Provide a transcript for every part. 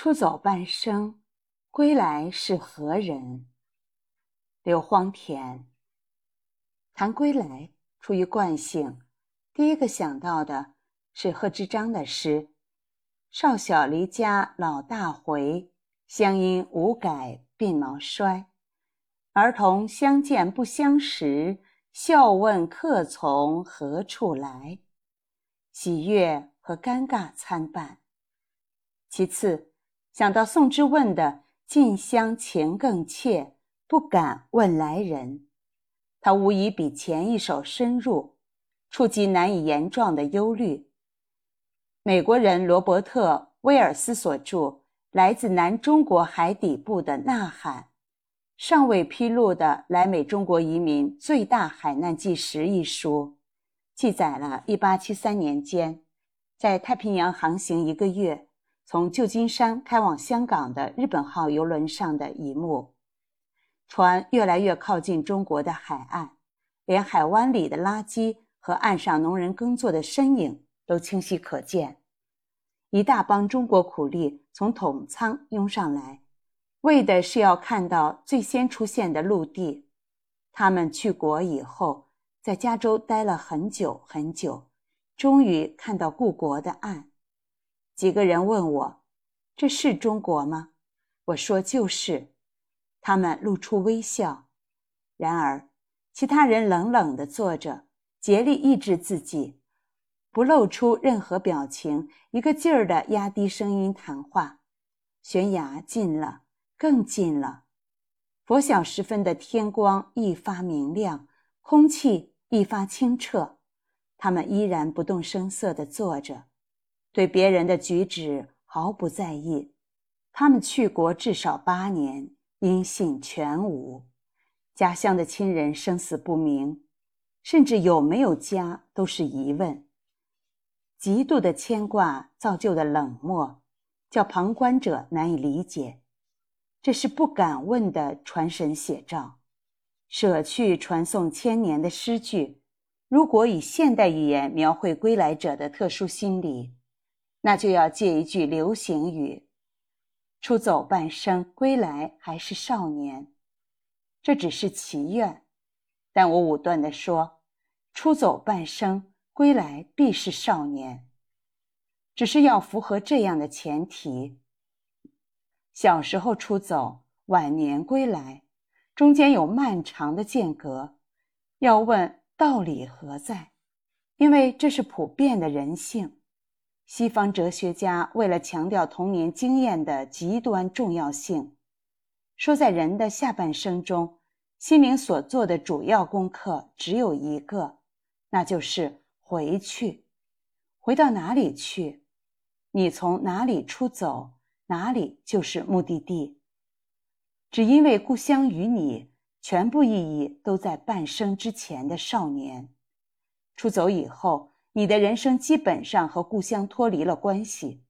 出走半生，归来是何人？刘荒田。谈归来，出于惯性，第一个想到的是贺知章的诗：“少小离家老大回，乡音无改鬓毛衰。儿童相见不相识，笑问客从何处来。”喜悦和尴尬参半。其次。想到宋之问的“近乡情更怯，不敢问来人”，他无疑比前一首深入，触及难以言状的忧虑。美国人罗伯特·威尔斯所著《来自南中国海底部的呐喊》，尚未披露的来美中国移民最大海难纪实一书，记载了1873年间，在太平洋航行一个月。从旧金山开往香港的日本号游轮上的一幕，船越来越靠近中国的海岸，连海湾里的垃圾和岸上农人耕作的身影都清晰可见。一大帮中国苦力从桶仓拥上来，为的是要看到最先出现的陆地。他们去国以后，在加州待了很久很久，终于看到故国的岸。几个人问我：“这是中国吗？”我说：“就是。”他们露出微笑。然而，其他人冷冷地坐着，竭力抑制自己，不露出任何表情，一个劲儿地压低声音谈话。悬崖近了，更近了。拂晓时分的天光一发明亮，空气一发清澈。他们依然不动声色地坐着。对别人的举止毫不在意，他们去国至少八年，音信全无，家乡的亲人生死不明，甚至有没有家都是疑问。极度的牵挂造就的冷漠，叫旁观者难以理解。这是不敢问的传神写照。舍去传颂千年的诗句，如果以现代语言描绘归来者的特殊心理。那就要借一句流行语：“出走半生，归来还是少年。”这只是祈愿，但我武断地说：“出走半生，归来必是少年。”只是要符合这样的前提：小时候出走，晚年归来，中间有漫长的间隔。要问道理何在？因为这是普遍的人性。西方哲学家为了强调童年经验的极端重要性，说在人的下半生中，心灵所做的主要功课只有一个，那就是回去。回到哪里去？你从哪里出走，哪里就是目的地。只因为故乡与你全部意义都在半生之前的少年，出走以后。你的人生基本上和故乡脱离了关系。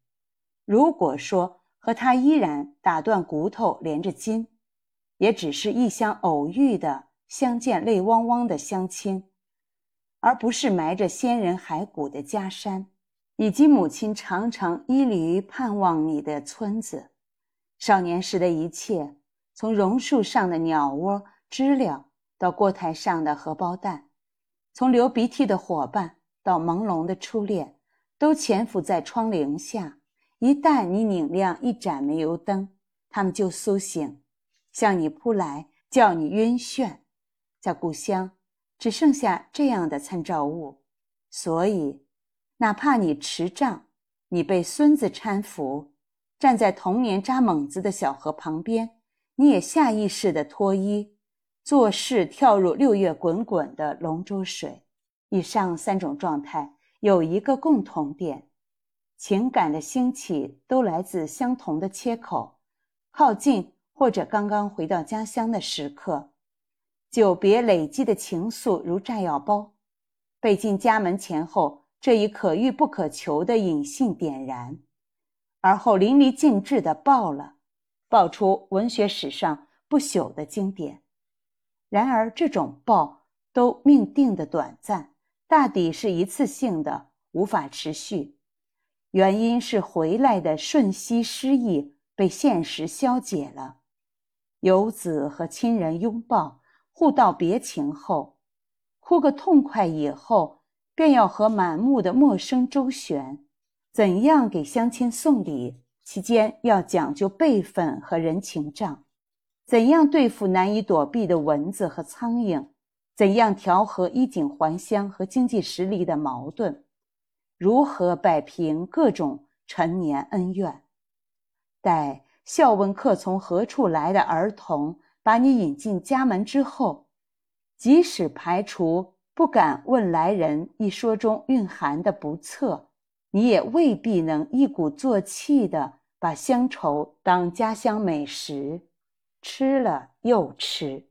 如果说和他依然打断骨头连着筋，也只是异乡偶遇的相见泪汪汪的乡亲，而不是埋着先人骸骨的家山，以及母亲常常依驴盼望你的村子。少年时的一切，从榕树上的鸟窝知了，到锅台上的荷包蛋，从流鼻涕的伙伴。到朦胧的初恋，都潜伏在窗棂下。一旦你拧亮一盏煤油灯，他们就苏醒，向你扑来，叫你晕眩。在故乡，只剩下这样的参照物。所以，哪怕你持杖，你被孙子搀扶，站在童年扎猛子的小河旁边，你也下意识地脱衣，做事跳入六月滚滚的龙舟水。以上三种状态有一个共同点：情感的兴起都来自相同的切口，靠近或者刚刚回到家乡的时刻。久别累积的情愫如炸药包，被进家门前后这一可遇不可求的隐性点燃，而后淋漓尽致的爆了，爆出文学史上不朽的经典。然而，这种爆都命定的短暂。大抵是一次性的，无法持续。原因是回来的瞬息失意被现实消解了。游子和亲人拥抱，互道别情后，哭个痛快以后，便要和满目的陌生周旋。怎样给乡亲送礼？期间要讲究辈分和人情账。怎样对付难以躲避的蚊子和苍蝇？怎样调和衣锦还乡和经济实力的矛盾？如何摆平各种陈年恩怨？待笑问客从何处来的儿童把你引进家门之后，即使排除不敢问来人一说中蕴含的不测，你也未必能一鼓作气的把乡愁当家乡美食。吃了又吃。